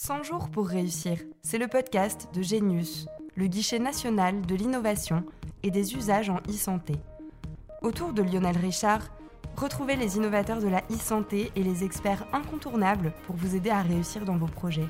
100 jours pour réussir, c'est le podcast de Genius, le guichet national de l'innovation et des usages en e-santé. Autour de Lionel Richard, retrouvez les innovateurs de la e-santé et les experts incontournables pour vous aider à réussir dans vos projets.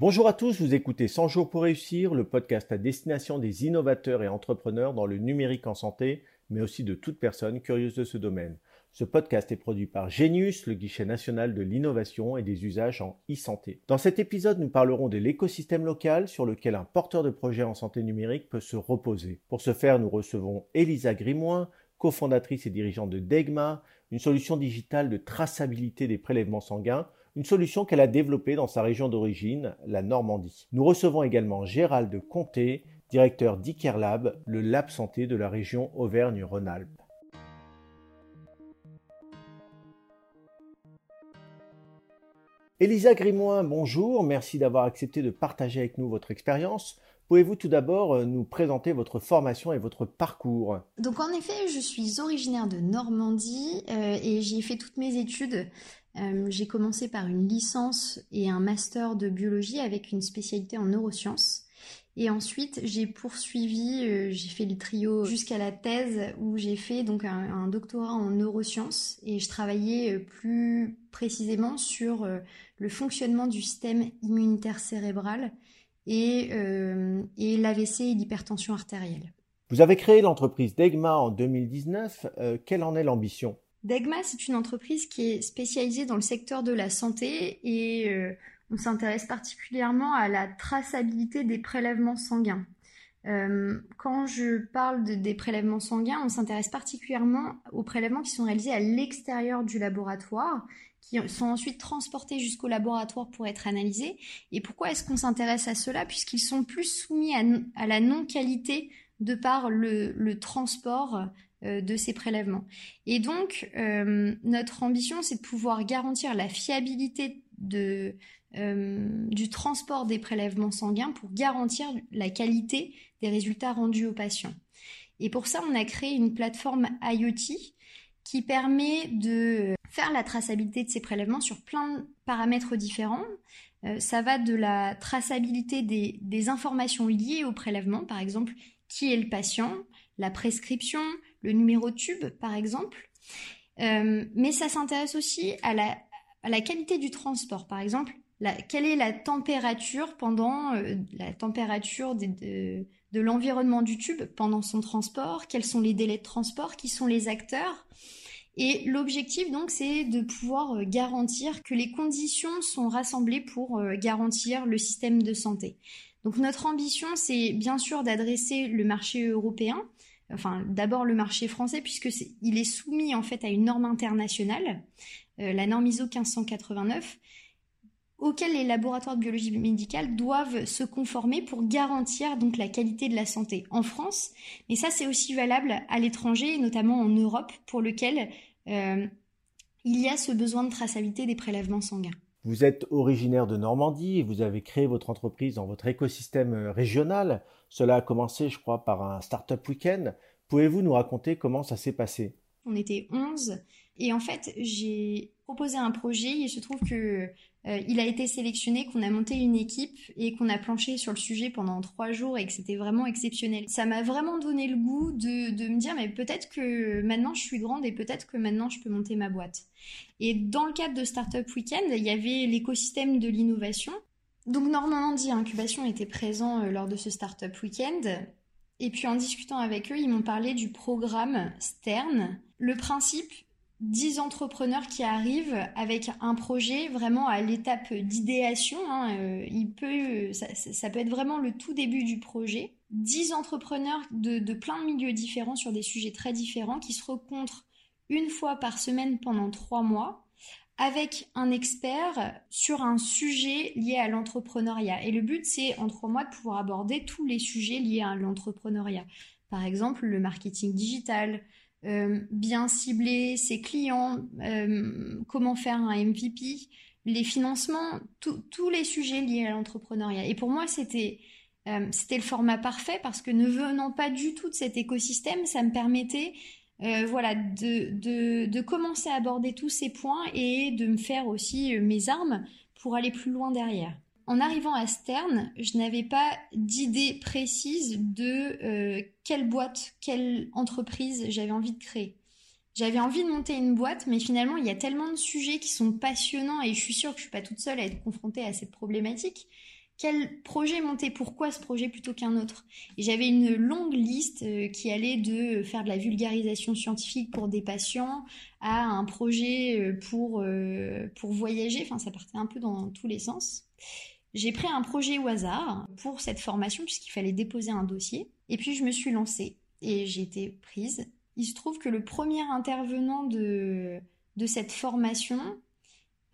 Bonjour à tous, vous écoutez 100 jours pour réussir, le podcast à destination des innovateurs et entrepreneurs dans le numérique en santé, mais aussi de toute personne curieuse de ce domaine. Ce podcast est produit par Genius, le guichet national de l'innovation et des usages en e-santé. Dans cet épisode, nous parlerons de l'écosystème local sur lequel un porteur de projet en santé numérique peut se reposer. Pour ce faire, nous recevons Elisa Grimoin, cofondatrice et dirigeante de Degma, une solution digitale de traçabilité des prélèvements sanguins, une solution qu'elle a développée dans sa région d'origine, la Normandie. Nous recevons également Gérald Comté, directeur d'Ikerlab, le lab santé de la région Auvergne-Rhône-Alpes. Elisa Grimoin, bonjour, merci d'avoir accepté de partager avec nous votre expérience. Pouvez-vous tout d'abord euh, nous présenter votre formation et votre parcours? Donc en effet, je suis originaire de Normandie euh, et j'y ai fait toutes mes études. Euh, j'ai commencé par une licence et un master de biologie avec une spécialité en neurosciences. Et ensuite, j'ai poursuivi, euh, j'ai fait le trio jusqu'à la thèse où j'ai fait donc un, doctorat en neurosciences et je travaillais euh, plus précisément sur euh, le fonctionnement du système immunitaire cérébral et, et l'AVC et l'hypertension artérielle. Vous avez créé l'entreprise Degma en 2019. quelle en est l'ambition? Degma, c'est une entreprise qui est spécialisée dans le secteur de la santé et on s'intéresse particulièrement à la traçabilité des prélèvements sanguins. Euh, quand je parle des prélèvements sanguins, on s'intéresse particulièrement aux prélèvements qui sont réalisés à l'extérieur du laboratoire, qui sont ensuite transportés jusqu'au laboratoire pour être analysés. Et pourquoi est-ce qu'on s'intéresse à cela? Puisqu'ils sont plus soumis à, la non-qualité de par le, transport euh, de ces prélèvements. Et donc, euh, notre ambition, c'est de pouvoir garantir la fiabilité de, du transport des prélèvements sanguins pour garantir la qualité des résultats rendus aux patients. Et pour ça, on a créé une plateforme IoT qui permet de faire la traçabilité de ces prélèvements sur plein de paramètres différents. Euh, ça va de la traçabilité des, informations liées au prélèvement, par exemple, qui est le patient, la prescription, le numéro tube, par exemple. Euh, mais ça s'intéresse aussi à la qualité du transport. Par exemple, quelle est la température pendant euh, la température de, l'environnement du tube pendant son transport, quels sont les délais de transport, qui sont les acteurs? Et l'objectif donc c'est de pouvoir euh, garantir que les conditions sont rassemblées pour euh, garantir le système de santé. Donc notre ambition c'est bien sûr d'adresser le marché européen, enfin d'abord le marché français puisque il est soumis en fait à une norme internationale, la norme ISO 1589 auxquels les laboratoires de biologie médicale doivent se conformer pour garantir donc la qualité de la santé en France. Mais ça, c'est aussi valable à l'étranger, notamment en Europe, pour lequel euh, il y a ce besoin de traçabilité des prélèvements sanguins. Vous êtes originaire de Normandie et vous avez créé votre entreprise dans votre écosystème euh, régional. Cela a commencé, je crois, par un Startup Weekend. Pouvez-vous nous raconter comment ça s'est passé? On était 11 et en fait, j'ai proposé un projet. Il se trouve que euh, il a été sélectionné, qu'on a monté une équipe et qu'on a planché sur le sujet pendant trois jours et que c'était vraiment exceptionnel. Ça m'a vraiment donné le goût de, de me dire, mais peut-être que maintenant je suis grande et peut-être que maintenant je peux monter ma boîte. Et dans le cadre de Startup Weekend, il y avait l'écosystème de l'innovation. Donc Normandie Incubation était présent euh, lors de ce Startup Weekend. Et puis en discutant avec eux, ils m'ont parlé du programme Stern. Le principe, 10 entrepreneurs qui arrivent avec un projet vraiment à l'étape d'idéation. Hein, euh, ça, peut être vraiment le tout début du projet. 10 entrepreneurs de, de, plein de milieux différents sur des sujets très différents qui se rencontrent une fois par semaine pendant trois mois avec un expert sur un sujet lié à l'entrepreneuriat. Et le but, c'est en trois mois de pouvoir aborder tous les sujets liés à l'entrepreneuriat. Par exemple, le marketing digital, euh, bien cibler ses clients, euh, comment faire un MVP, les financements, tous les sujets liés à l'entrepreneuriat. Et pour moi, c'était euh, c'était le format parfait parce que ne venant pas du tout de cet écosystème, ça me permettait voilà, de, de, commencer à aborder tous ces points et de me faire aussi mes armes pour aller plus loin derrière. En arrivant à Stern, je n'avais pas d'idée précise de quelle boîte, quelle entreprise j'avais envie de créer. J'avais envie de monter une boîte, mais finalement, il y a tellement de sujets qui sont passionnants et je suis sûre que je suis pas toute seule à être confrontée à cette problématique. Quel projet monter? Pourquoi ce projet plutôt qu'un autre? J'avais une longue liste euh, qui allait de faire de la vulgarisation scientifique pour des patients à un projet euh, pour, euh, pour voyager. Enfin, ça partait un peu dans tous les sens. J'ai pris un projet au hasard pour cette formation puisqu'il fallait déposer un dossier. Et puis je me suis lancée et j'ai été prise il se trouve que le premier intervenant de, cette formation,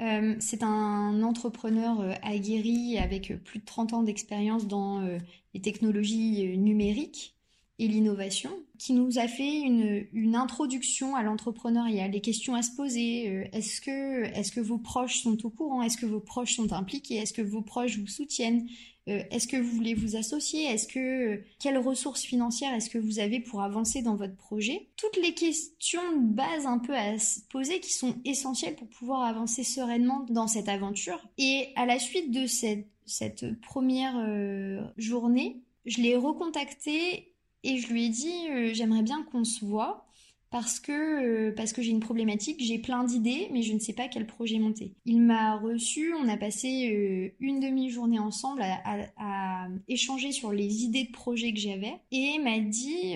euh, c'est un entrepreneur euh, aguerri avec plus de 30 ans d'expérience dans euh, les technologies numériques et l'innovation, qui nous a fait une, une introduction à l'entrepreneuriat, les questions à se poser. est-ce que, est-ce que vos proches sont au courant? Est-ce que vos proches sont impliqués? Est-ce que vos proches vous soutiennent? Euh, est-ce que vous voulez vous associer? Est-ce que quelles ressources financières est-ce que vous avez pour avancer dans votre projet? Toutes les questions de base un peu à se poser qui sont essentielles pour pouvoir avancer sereinement dans cette aventure. Et à la suite de cette, cette première euh, journée, je l'ai recontacté et je lui ai dit euh, j'aimerais bien qu'on se voit parce que, euh, parce que j'ai une problématique, j'ai plein d'idées, mais je ne sais pas quel projet monter. Il m'a reçu, on a passé euh, une demi-journée ensemble à, échanger sur les idées de projet que j'avais, et m'a dit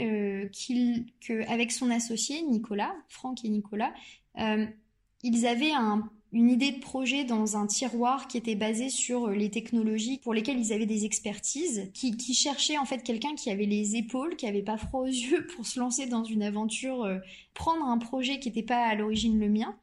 qu'avec son associé Nicolas, Franck et Nicolas, ils avaient un une idée de projet dans un tiroir qui était basé sur euh, les technologies pour lesquelles ils avaient des expertises, qui, qui cherchaient en fait quelqu'un qui avait les épaules, qui avait pas froid aux yeux pour se lancer dans une aventure, euh, prendre un projet qui n'était pas à l'origine le mien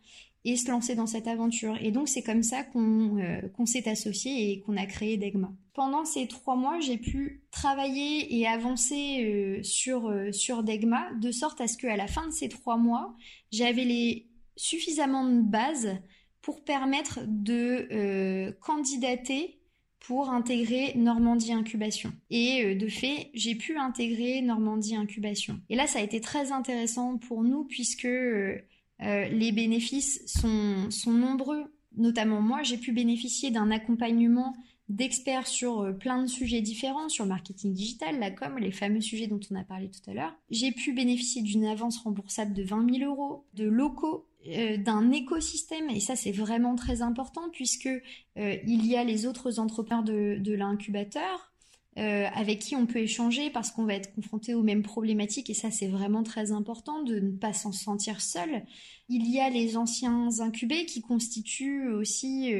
et se lancer dans cette aventure. Et donc c'est comme ça qu'on euh, s'est associé et qu'on a créé Degma. Pendant ces trois mois, j'ai pu travailler et avancer sur sur Degma de sorte à ce qu'à la fin de ces trois mois, j'avais les suffisamment de bases pour permettre de euh, candidater pour intégrer Normandie Incubation. Et euh, de fait, j'ai pu intégrer Normandie Incubation. Et là, ça a été très intéressant pour nous puisque euh, les bénéfices sont, sont nombreux. Notamment moi, j'ai pu bénéficier d'un accompagnement d'experts sur plein de sujets différents, sur marketing digital, la com, les fameux sujets dont on a parlé tout à l'heure. J'ai pu bénéficier d'une avance remboursable de 20 000 euros, de locaux d'un écosystème et ça c'est vraiment très important puisque euh, il y a les autres entrepreneurs de, l'incubateur euh, avec qui on peut échanger parce qu'on va être confronté aux mêmes problématiques et ça c'est vraiment très important de ne pas s'en sentir seul. Il y a les anciens incubés qui constituent aussi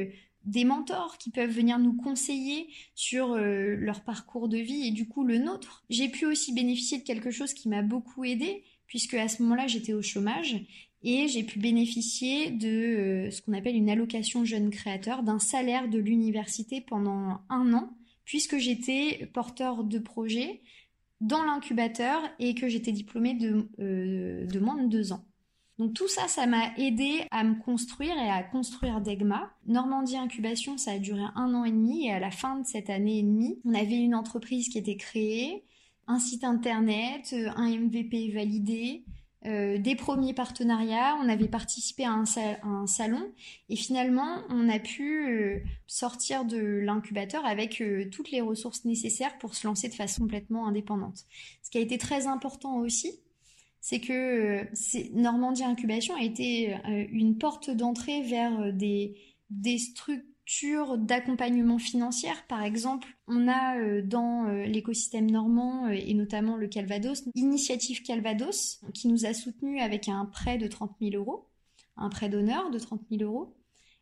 des mentors qui peuvent venir nous conseiller sur leur parcours de vie et du coup le nôtre. J'ai pu aussi bénéficier de quelque chose qui m'a beaucoup aidé puisque à ce moment-là j'étais au chômage et j'ai pu bénéficier de euh, ce qu'on appelle une allocation jeune créateur, d'un salaire de l'université pendant un an, puisque j'étais porteur de projet dans l'incubateur et que j'étais diplômée de, euh, de moins de deux ans. Donc tout ça, ça m'a aidé à me construire et à construire Degma. Normandie Incubation, ça a duré un an et demi et à la fin de cette année et demie, on avait une entreprise qui était créée, un site internet, un MVP validé, euh, des premiers partenariats, on avait participé à un, salon et finalement on a pu euh, sortir de l'incubateur avec euh, toutes les ressources nécessaires pour se lancer de façon complètement indépendante. Ce qui a été très important aussi, c'est que Normandie Incubation a été une porte d'entrée vers des, des d'accompagnement financier. Par exemple, on a euh, dans euh, l'écosystème normand euh, et notamment le Calvados, Initiative Calvados, qui nous a soutenus avec un prêt de 30 000 euros, un prêt d'honneur de 30 000 euros.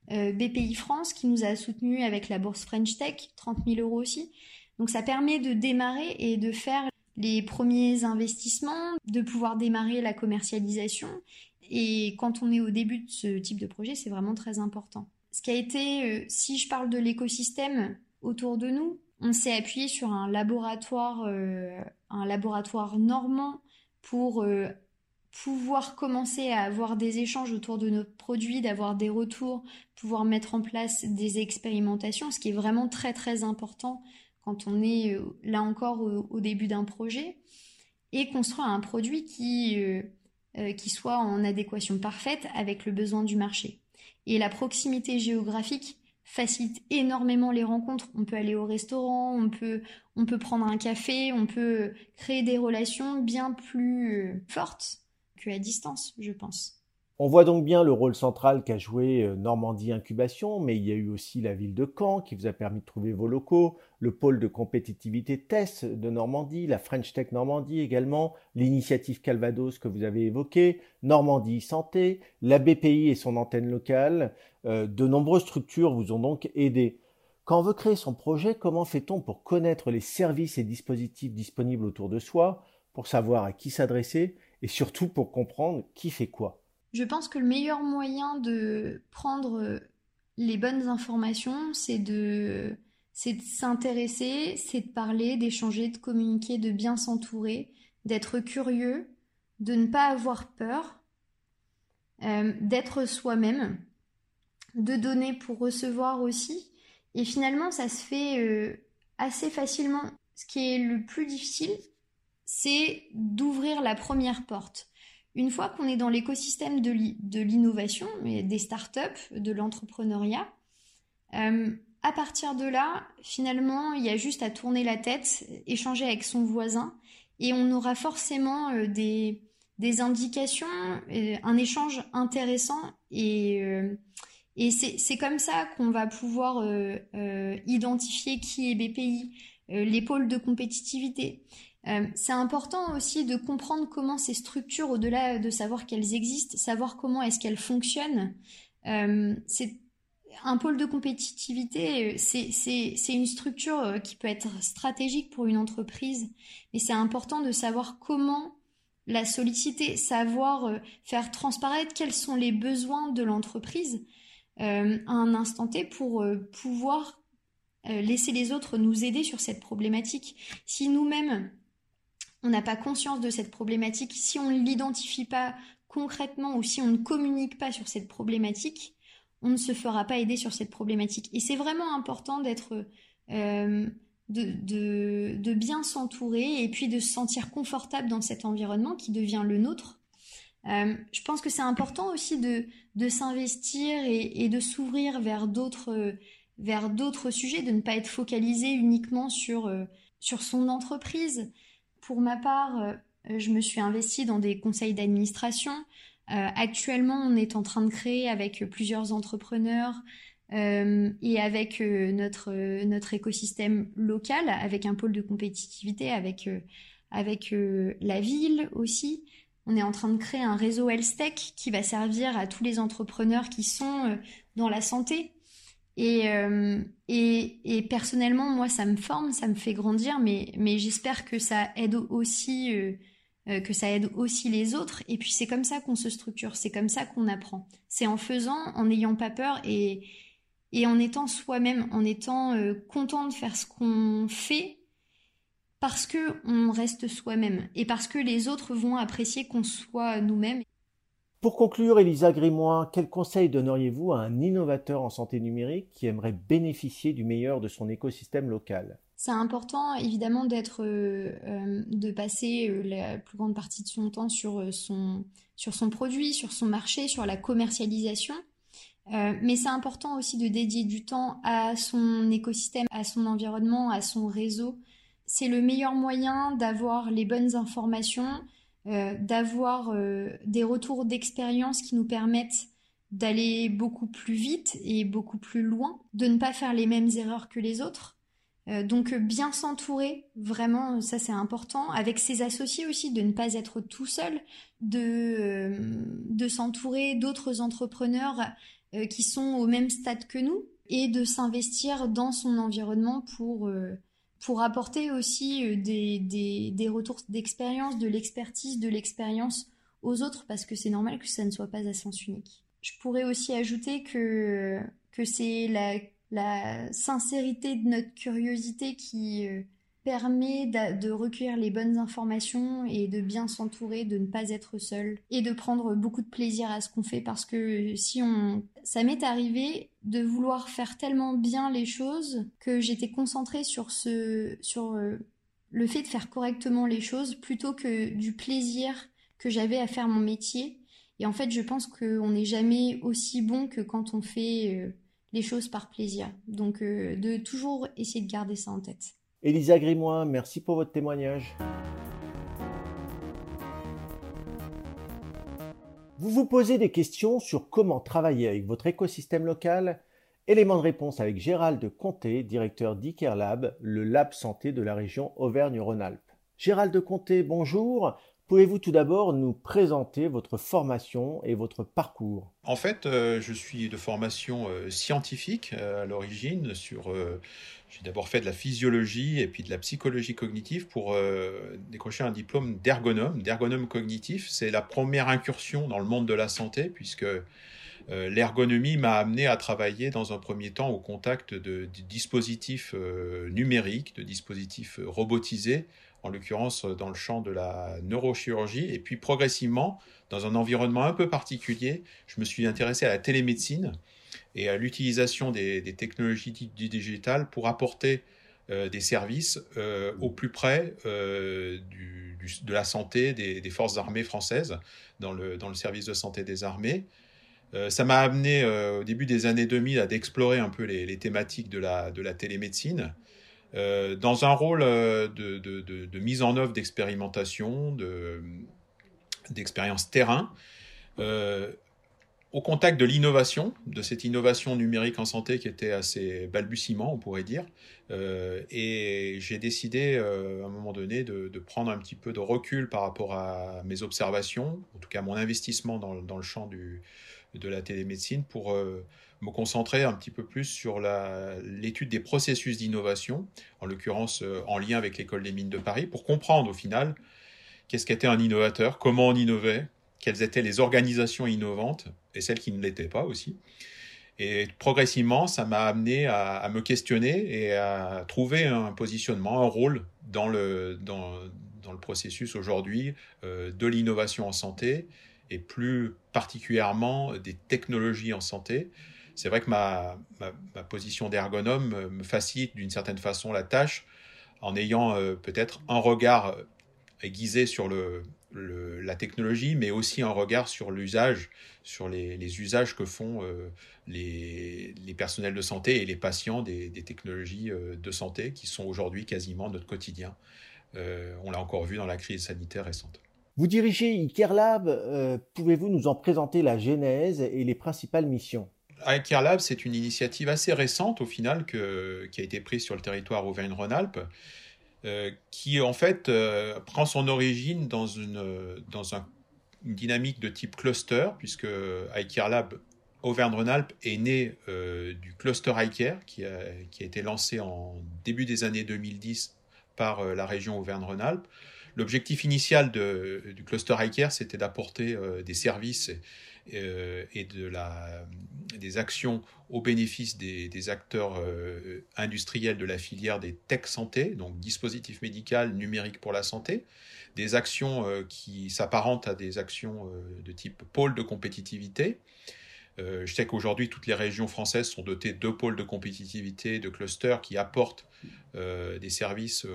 BPI France qui nous a soutenus avec la bourse French Tech, 30 000 euros aussi. Donc ça permet de démarrer et de faire les premiers investissements, de pouvoir démarrer la commercialisation. Et quand on est au début de ce type de projet, c'est vraiment très important ce qui a été, euh, si je parle de l'écosystème autour de nous, on s'est appuyé sur un laboratoire, euh, un laboratoire normand pour euh, pouvoir commencer à avoir des échanges autour de nos produits, d'avoir des retours, pouvoir mettre en place des expérimentations, ce qui est vraiment très très important quand on est là encore au, début d'un projet, et construire un produit qui qui soit en adéquation parfaite avec le besoin du marché. Et la proximité géographique facilite énormément les rencontres. On peut aller au restaurant, on peut, on peut prendre un café, on peut créer des relations bien plus fortes qu'à distance, je pense. On voit donc bien le rôle central qu'a joué euh, Normandie Incubation, mais il y a eu aussi la ville de Caen qui vous a permis de trouver vos locaux, le pôle de compétitivité TESS de Normandie, la French Tech Normandie également, l'initiative Calvados que vous avez évoquée, Normandie Santé, la BPI et son antenne locale. Euh, de nombreuses structures vous ont donc aidé. Quand on veut créer son projet, comment fait-on pour connaître les services et dispositifs disponibles autour de soi, pour savoir à qui s'adresser et surtout pour comprendre qui fait quoi? Je pense que le meilleur moyen de prendre les bonnes informations, c'est de s'intéresser, c'est de parler, d'échanger, de communiquer, de bien s'entourer, d'être curieux, de ne pas avoir peur, euh, d'être soi-même, de donner pour recevoir aussi. Et finalement, ça se fait euh, assez facilement. Ce qui est le plus difficile, c'est d'ouvrir la première porte. Une fois qu'on est dans l'écosystème de l'innovation, des startups, de l'entrepreneuriat, euh, à partir de là, finalement, il y a juste à tourner la tête, échanger avec son voisin, et on aura forcément euh, des, indications, euh, un échange intéressant, et, c'est comme ça qu'on va pouvoir identifier qui est BPI, les de compétitivité. Euh, c'est important aussi de comprendre comment ces structures, au-delà de savoir qu'elles existent, savoir comment est-ce qu'elles fonctionnent. Euh, c'est un pôle de compétitivité, c'est une structure euh, qui peut être stratégique pour une entreprise, mais c'est important de savoir comment la solliciter, savoir faire transparaître quels sont les besoins de l'entreprise à un instant T pour pouvoir laisser les autres nous aider sur cette problématique. Si nous-mêmes, on n'a pas conscience de cette problématique, si on ne l'identifie pas concrètement ou si on ne communique pas sur cette problématique, on ne se fera pas aider sur cette problématique. Et c'est vraiment important d'être, euh, de, bien s'entourer et puis de se sentir confortable dans cet environnement qui devient le nôtre. Euh, je pense que c'est important aussi de, s'investir et, de s'ouvrir vers d'autres, vers d'autres sujets, de ne pas être focalisé uniquement sur, euh, sur son entreprise. Pour ma part, euh, je me suis investie dans des conseils d'administration. Euh, actuellement, on est en train de créer avec plusieurs entrepreneurs euh, et avec notre, notre écosystème local, avec un pôle de compétitivité, avec, avec la ville aussi. On est en train de créer un réseau Health qui va servir à tous les entrepreneurs qui sont dans la santé, euh, et, personnellement, moi, ça me forme, ça me fait grandir, mais, j'espère que ça aide aussi, euh, euh, que ça aide aussi les autres. Et puis c'est comme ça qu'on se structure, c'est comme ça qu'on apprend. C'est en faisant, en n'ayant pas peur et, en étant soi-même, en étant content de faire ce qu'on fait, parce que on reste soi-même et parce que les autres vont apprécier qu'on soit nous-mêmes. Pour conclure, Elisa Grimoire, quel conseil donneriez-vous à un innovateur en santé numérique qui aimerait bénéficier du meilleur de son écosystème local? C'est important évidemment euh, euh, de passer euh, la plus grande partie de son temps sur son produit, sur son marché, sur la commercialisation. mais c'est important aussi de dédier du temps à son écosystème, à son environnement, à son réseau. C'est le meilleur moyen d'avoir les bonnes informations, euh, d'avoir euh, des retours d'expérience qui nous permettent d'aller beaucoup plus vite et beaucoup plus loin, de ne pas faire les mêmes erreurs que les autres. Euh, donc bien s'entourer, vraiment, ça c'est important. Avec ses associés aussi, de ne pas être tout seul, de, de s'entourer d'autres entrepreneurs qui sont au même stade que nous et de s'investir dans son environnement pour pour apporter aussi euh, des, retours d'expérience, de l'expertise, de l'expérience aux autres, parce que c'est normal que ça ne soit pas à sens unique. Je pourrais aussi ajouter que, c'est la, la sincérité de notre curiosité qui, euh, permet de recueillir les bonnes informations et de bien s'entourer, de ne pas être seul et de prendre beaucoup de plaisir à ce qu'on fait parce que si on... Ça m'est arrivé de vouloir faire tellement bien les choses que j'étais concentrée sur ce... sur euh, le fait de faire correctement les choses plutôt que du plaisir que j'avais à faire mon métier. Et en fait, je pense qu'on n'est jamais aussi bon que quand on fait euh, les choses par plaisir. Donc, euh, de toujours essayer de garder ça en tête. Elisa Grimois, merci pour votre témoignage. Vous vous posez des questions sur comment travailler avec votre écosystème local Élément de réponse avec Gérald Comté, directeur d'ICARE le lab santé de la région Auvergne-Rhône-Alpes. Gérald Comté, bonjour. Pouvez-vous tout d'abord nous présenter votre formation et votre parcours? En fait, euh, je suis de formation euh, scientifique euh, à l'origine. J'ai d'abord fait de la physiologie et puis de la psychologie cognitive pour décrocher un diplôme d'ergonome, d'ergonome cognitif. C'est la première incursion dans le monde de la santé puisque l'ergonomie m'a amené à travailler dans un premier temps au contact de dispositifs numériques, de dispositifs robotisés en l'occurrence dans le champ de la neurochirurgie. Et puis progressivement, dans un environnement un peu particulier, je me suis intéressé à la télémédecine et à l'utilisation des, technologies du digital pour apporter euh, des services euh, au plus près euh, de la santé des, forces armées françaises dans le, service de santé des armées. ça m'a amené au début des années 2000 à d'explorer un peu les, thématiques de la télémédecine. Euh, dans un rôle euh, de, mise en œuvre d'expérimentation, d'expérience terrain, euh, au contact de l'innovation, de cette innovation numérique en santé qui était assez balbutiement, on pourrait dire. et j'ai décidé à un moment donné de, prendre un petit peu de recul par rapport à mes observations, en tout cas mon investissement dans, le champ de la télémédecine pour me concentrer un petit peu plus sur l'étude des processus d'innovation, en l'occurrence euh, en lien avec l'école des mines de Paris, pour comprendre au final qu'est-ce qu'était un innovateur, comment on innovait, quelles étaient les organisations innovantes et celles qui ne l'étaient pas aussi. Et progressivement, ça m'a amené à, me questionner et à trouver un positionnement, un rôle dans le, dans, le processus aujourd'hui euh, de l'innovation en santé et plus particulièrement des technologies en santé c'est vrai que ma, position d'ergonome me facilite d'une certaine façon la tâche en ayant euh, peut-être un regard aiguisé sur le, la technologie, mais aussi un regard sur l'usage, sur les, usages que font euh, les, personnels de santé et les patients des, technologies euh, de santé qui sont aujourd'hui quasiment notre quotidien. on l'a encore vu dans la crise sanitaire récente. Vous dirigez ICARLab, pouvez-vous nous en présenter la genèse et les principales missions? iCareLab, c'est une initiative assez récente au final qui a été prise sur le territoire Auvergne-Rhône-Alpes, euh, qui en fait euh, prend son origine dans, une, dans un, une dynamique de type cluster, puisque iCareLab Auvergne-Rhône-Alpes est né euh, du cluster iCare qui a, qui a été lancé en début des années 2010 par la région Auvergne-Rhône-Alpes. L'objectif initial du cluster iCare, c'était d'apporter des services euh, et de la, des actions au bénéfice des, acteurs euh, industriels de la filière des tech santé, donc dispositifs médical, numérique pour la santé, des actions euh, qui s'apparentent à des actions de type pôle de compétitivité. je sais qu'aujourd'hui, toutes les régions françaises sont dotées de pôles de compétitivité, de clusters qui apportent des services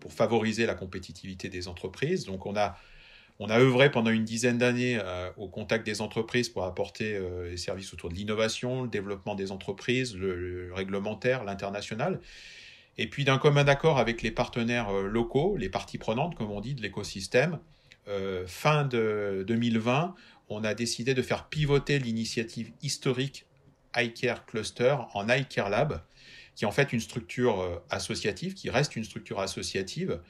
pour favoriser la compétitivité des entreprises. Donc on a on a œuvré pendant une dizaine d'années euh, au contact des entreprises pour apporter euh, des services autour de l'innovation, le développement des entreprises, le, réglementaire, l'international. Et puis d'un commun accord avec les partenaires euh, locaux, les parties prenantes, comme on dit, de l'écosystème, fin de 2020, on a décidé de faire pivoter l'initiative historique iCare Cluster en iCare Lab, qui est en fait une structure associative, qui reste une structure associative,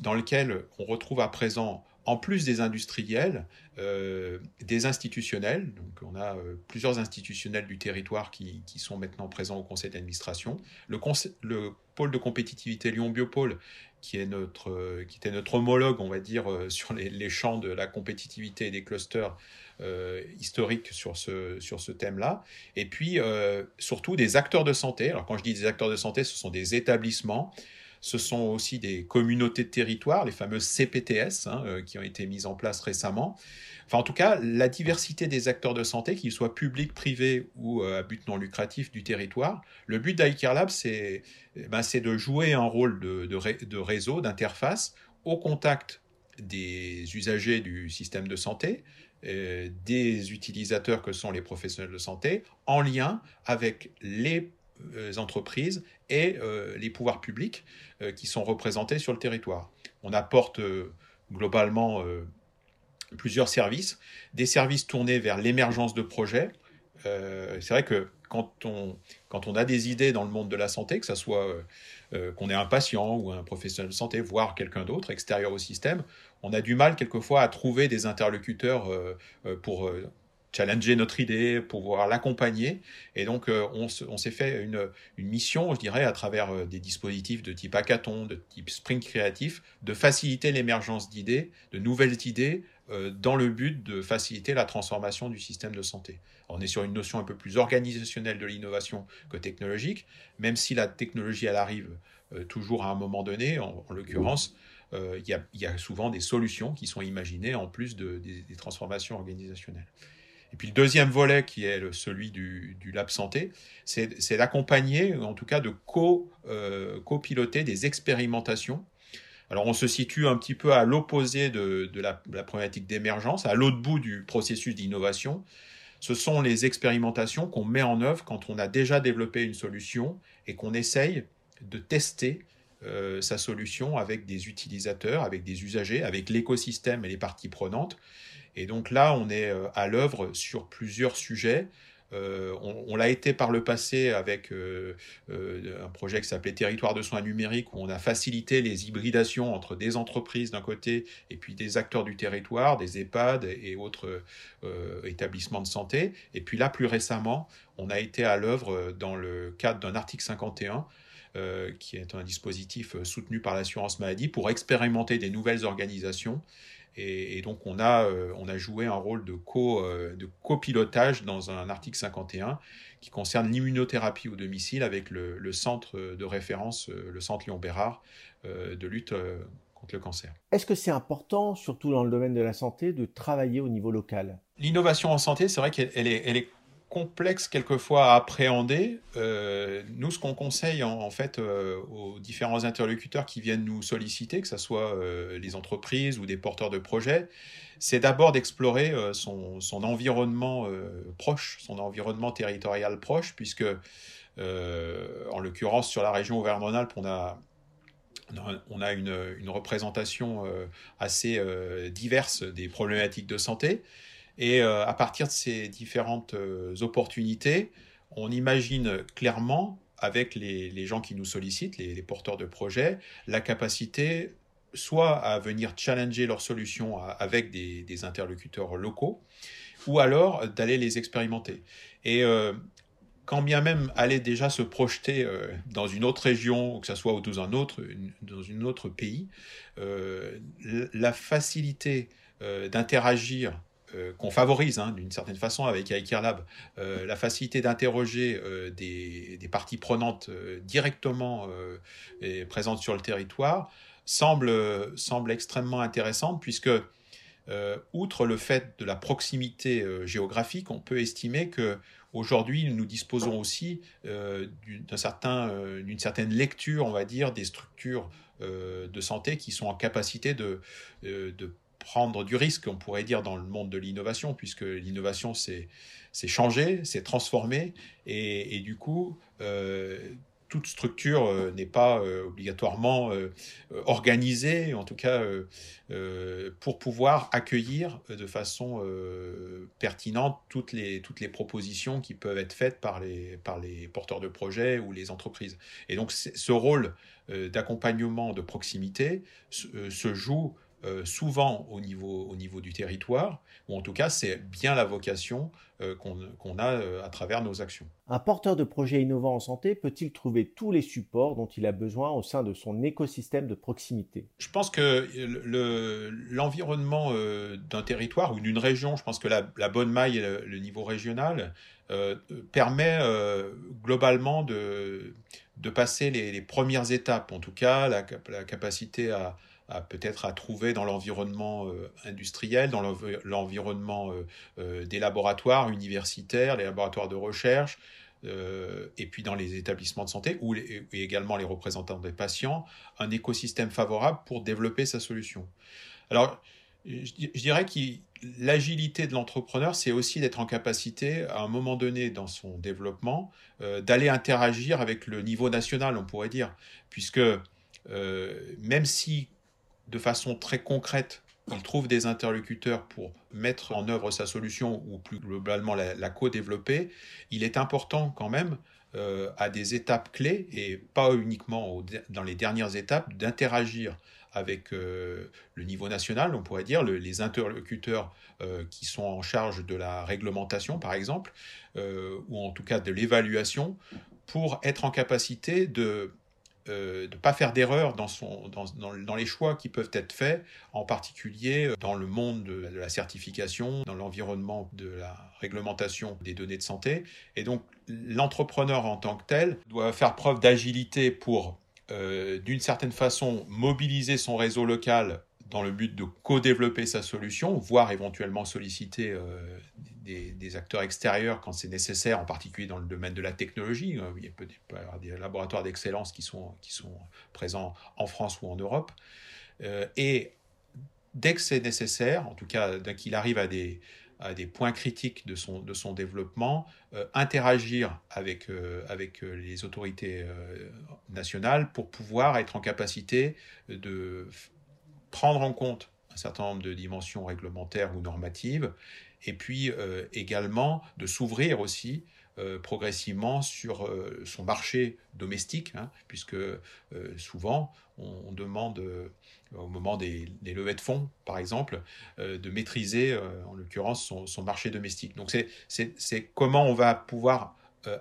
dans laquelle on retrouve à présent en plus des industriels, euh, des institutionnels. Donc, on a euh, plusieurs institutionnels du territoire qui, sont maintenant présents au conseil d'administration. Le, le, pôle de compétitivité Lyon Biopôle, qui, est notre, euh, était notre homologue, on va dire, sur les, champs de la compétitivité et des clusters historiques sur ce thème-là. Et puis, surtout, des acteurs de santé. Alors, quand je dis des acteurs de santé, ce sont des établissements ce sont aussi des communautés de territoire, les fameuses CPTS, hein, euh, qui ont été mises en place récemment. Enfin, en tout cas, la diversité des acteurs de santé, qu'ils soient publics, privés ou euh, à but non lucratif du territoire. Le but d'ICARE Lab, eh ben, c'est de jouer un rôle de, de réseau, d'interface, au contact des usagers du système de santé, des utilisateurs que sont les professionnels de santé, en lien avec les entreprises et les pouvoirs publics qui sont représentés sur le territoire. On apporte globalement plusieurs services, des services tournés vers l'émergence de projets. Euh, c'est vrai que quand on, quand on a des idées dans le monde de la santé, que ce soit euh, euh, qu'on est un patient ou un professionnel de santé, voire quelqu'un d'autre extérieur au système, on a du mal quelquefois à trouver des interlocuteurs pour challenger notre idée, pouvoir l'accompagner. Et donc, on, s'est fait une, mission, je dirais, à travers des dispositifs de type hackathon, de type sprint créatif, de faciliter l'émergence d'idées, de nouvelles idées euh, dans le but de faciliter la transformation du système de santé. On est sur une notion un peu plus organisationnelle de l'innovation que technologique, même si la technologie, elle arrive euh, toujours à un moment donné, en, l'occurrence, euh, il y, a souvent des solutions qui sont imaginées en plus de, des, transformations organisationnelles. Et puis le deuxième volet, qui est celui du, du Lab Santé, c'est d'accompagner, en tout cas de co-piloter des expérimentations alors on se situe un petit peu à l'opposé de, la, problématique d'émergence, à l'autre bout du processus d'innovation. Ce sont les expérimentations qu'on met en œuvre quand on a déjà développé une solution et qu'on essaye de tester euh, sa solution avec des utilisateurs, avec des usagers, avec l'écosystème et les parties prenantes. Et donc là, on est euh, à l'œuvre sur plusieurs sujets. Euh, on, l'a été par le passé avec euh, un projet qui s'appelait Territoire de soins numériques, où on a facilité les hybridations entre des entreprises d'un côté et puis des acteurs du territoire, des EHPAD et autres établissements de santé. Et puis là, plus récemment, on a été à l'œuvre dans le cadre d'un article 51 qui est un dispositif soutenu par l'assurance maladie pour expérimenter des nouvelles organisations et, donc on a, euh, on a joué un rôle de, co, euh, de copilotage dans un article 51 qui concerne l'immunothérapie au domicile avec le, centre de référence, euh, le centre Lyon-Bérard, de lutte contre le cancer. Est-ce que c'est important, surtout dans le domaine de la santé, de travailler au niveau local? L'innovation en santé, c'est vrai qu'elle est, elle est complexe quelquefois à appréhender. Euh, nous, ce qu'on conseille en, fait euh, aux différents interlocuteurs qui viennent nous solliciter, que ce soit euh, les entreprises ou des porteurs de projets, c'est d'abord d'explorer son, son, environnement proche, son environnement territorial proche, puisque en l'occurrence sur la région Auvergne-Rhône-Alpes, on a une représentation assez diverse des problématiques de santé. Et euh, à partir de ces différentes euh, opportunités, on imagine clairement, avec les, gens qui nous sollicitent, les, porteurs de projets, la capacité soit à venir challenger leurs solutions avec des, interlocuteurs locaux, ou alors d'aller les expérimenter. Et euh, quand bien même aller déjà se projeter dans une autre région, que ce soit dans un autre, dans un autre pays, la facilité d'interagir euh, qu'on favorise hein, d'une certaine façon avec IKEA Lab, euh, la facilité d'interroger euh, des, parties prenantes directement et présentes sur le territoire semble, semble extrêmement intéressante puisque outre le fait de la proximité géographique, on peut estimer que aujourd'hui nous disposons aussi d'une certain, certaine lecture, on va dire, des structures de santé qui sont en capacité de prendre du risque, on pourrait dire, dans le monde de l'innovation, puisque l'innovation, c'est changer, c'est transformer, et, du coup, euh, toute structure euh, n'est pas euh, obligatoirement organisée, en tout cas pour pouvoir accueillir de façon pertinente toutes les, toutes les propositions qui peuvent être faites par les, par les porteurs de projets ou les entreprises. Et donc ce rôle d'accompagnement de proximité se joue euh, souvent au niveau, au niveau du territoire, ou en tout cas c'est bien la vocation euh, qu'on a euh, à travers nos actions. Un porteur de projet innovant en santé peut-il trouver tous les supports dont il a besoin au sein de son écosystème de proximité? Je pense que l'environnement d'un territoire ou d'une région, je pense que la, bonne maille et le, niveau régional permet globalement de, de passer les, premières étapes, en tout cas la, la capacité à, peut-être à trouver dans l'environnement euh, industriel, dans l'environnement euh, euh, des laboratoires universitaires, les laboratoires de recherche, et puis dans les établissements de santé, ou également les représentants des patients, un écosystème favorable pour développer sa solution. Alors, je, dirais que l'agilité de l'entrepreneur, c'est aussi d'être en capacité, à un moment donné dans son développement, d'aller interagir avec le niveau national, on pourrait dire, puisque même si de façon très concrète, il trouve des interlocuteurs pour mettre en œuvre sa solution ou plus globalement la, co-développer, il est important quand même euh, à des étapes clés et pas uniquement dans les dernières étapes d'interagir avec euh, le niveau national, on pourrait dire, les interlocuteurs euh, qui sont en charge de la réglementation, par exemple, ou en tout cas de l'évaluation, pour être en capacité de de ne pas faire d'erreur dans, les choix qui peuvent être faits, en particulier dans le monde de, la certification, dans l'environnement de la réglementation des données de santé. Et donc l'entrepreneur en tant que tel doit faire preuve d'agilité pour, euh, d'une certaine façon, mobiliser son réseau local dans le but de co-développer sa solution, voire éventuellement solliciter euh, des, acteurs extérieurs quand c'est nécessaire, en particulier dans le domaine de la technologie. Euh, il peut y avoir des laboratoires d'excellence qui sont, présents en France ou en Europe. Euh, et dès que c'est nécessaire, en tout cas dès qu'il arrive à des, points critiques de son, développement, euh, interagir avec, les autorités nationales pour pouvoir être en capacité de prendre en compte certain nombre de dimensions réglementaires ou normatives et puis euh, également de s'ouvrir aussi euh, progressivement sur euh, son marché domestique, hein, puisque souvent on, demande au moment des, levées de fonds, par exemple, de maîtriser en l'occurrence son, marché domestique. Donc c'est comment on va pouvoir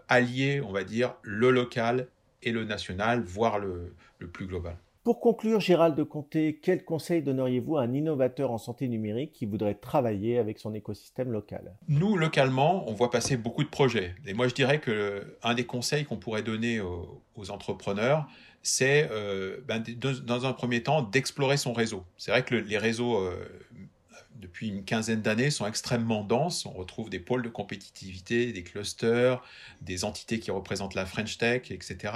allier, on va dire, le local et le national, voire le plus global. Pour conclure, Gérald de Comté, quel conseil donneriez-vous à un innovateur en santé numérique qui voudrait travailler avec son écosystème local? Nous, localement, on voit passer beaucoup de projets. Et moi, je dirais que un des conseils qu'on pourrait donner aux, entrepreneurs, c'est euh, ben, dans un premier temps d'explorer son réseau. C'est vrai que les réseaux euh, depuis une quinzaine d'années sont extrêmement denses. On retrouve des pôles de compétitivité, des clusters, des entités qui représentent la French Tech, etc.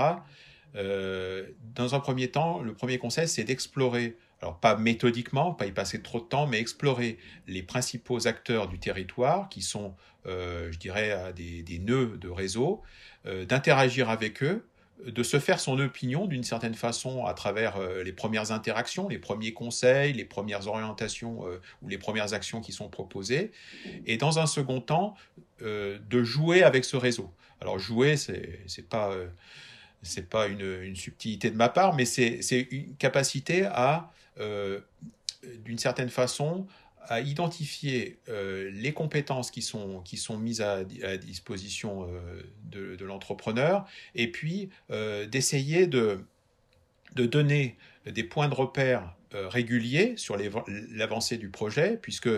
Euh, dans un premier temps, le premier conseil, c'est d'explorer, alors pas méthodiquement, pas y passer trop de temps, mais explorer les principaux acteurs du territoire, qui sont, euh, je dirais, des, nœuds de réseau, euh, d'interagir avec eux, de se faire son opinion d'une certaine façon à travers les premières interactions, les premiers conseils, les premières orientations ou les premières actions qui sont proposées, et dans un second temps, de jouer avec ce réseau. Alors jouer, c'est pas c'est pas une, subtilité de ma part, mais c'est une capacité à, euh, d'une certaine façon, à identifier euh, les compétences qui sont, qui sont mises à, disposition euh, de, l'entrepreneur et puis d'essayer de, de donner des points de repère réguliers sur l'avancée du projet, puisque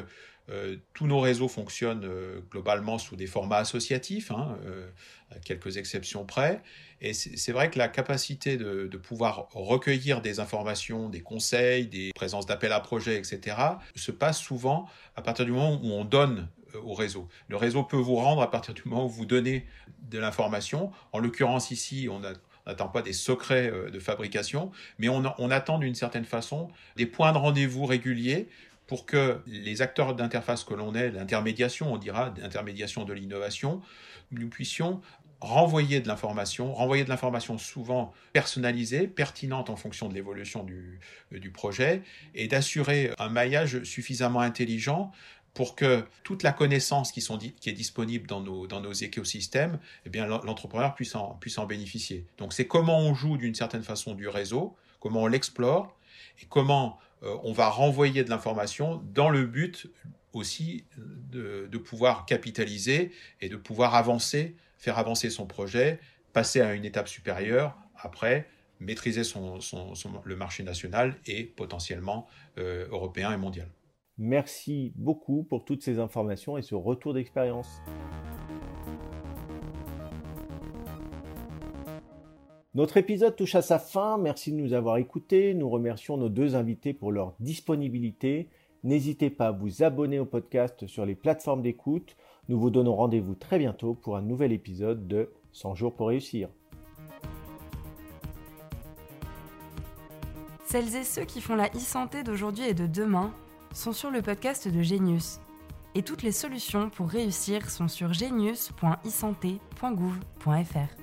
tous nos réseaux fonctionnent globalement sous des formats associatifs, hein, à quelques exceptions près, et c'est vrai que la capacité de, pouvoir recueillir des informations, des conseils, des présences d'appels à projets, etc., se passe souvent à partir du moment où on donne euh, au réseau. Le réseau peut vous rendre à partir du moment où vous donnez de l'information. En l'occurrence ici, on n'attend pas des secrets euh, de fabrication, mais on attend d'une certaine façon des points de rendez-vous réguliers pour que les acteurs d'interface que l'on est, l'intermédiation, on dira, l'intermédiation de l'innovation, nous puissions renvoyer de l'information, renvoyer de l'information souvent personnalisée, pertinente en fonction de l'évolution du, euh, projet, et d'assurer un maillage suffisamment intelligent pour que toute la connaissance qui, est disponible dans nos, écosystèmes, eh l'entrepreneur puisse en, puisse en bénéficier. Donc c'est comment on joue d'une certaine façon du réseau, comment on l'explore, et comment on va renvoyer de l'information dans le but aussi de, pouvoir capitaliser et de pouvoir avancer faire avancer son projet, passer à une étape supérieure, après maîtriser le marché national et potentiellement euh, européen et mondial. Merci beaucoup pour toutes ces informations et ce retour d'expérience. Notre épisode touche à sa fin. Merci de nous avoir écoutés. Nous remercions nos deux invités pour leur disponibilité. N'hésitez pas à vous abonner au podcast sur les plateformes d'écoute nous vous donnons rendez-vous très bientôt pour un nouvel épisode de 100 jours pour réussir. Celles et ceux qui font la e-santé d'aujourd'hui et de demain sont sur le podcast de Genius. Et toutes les solutions pour réussir sont sur genius.isanté.gouv.fr.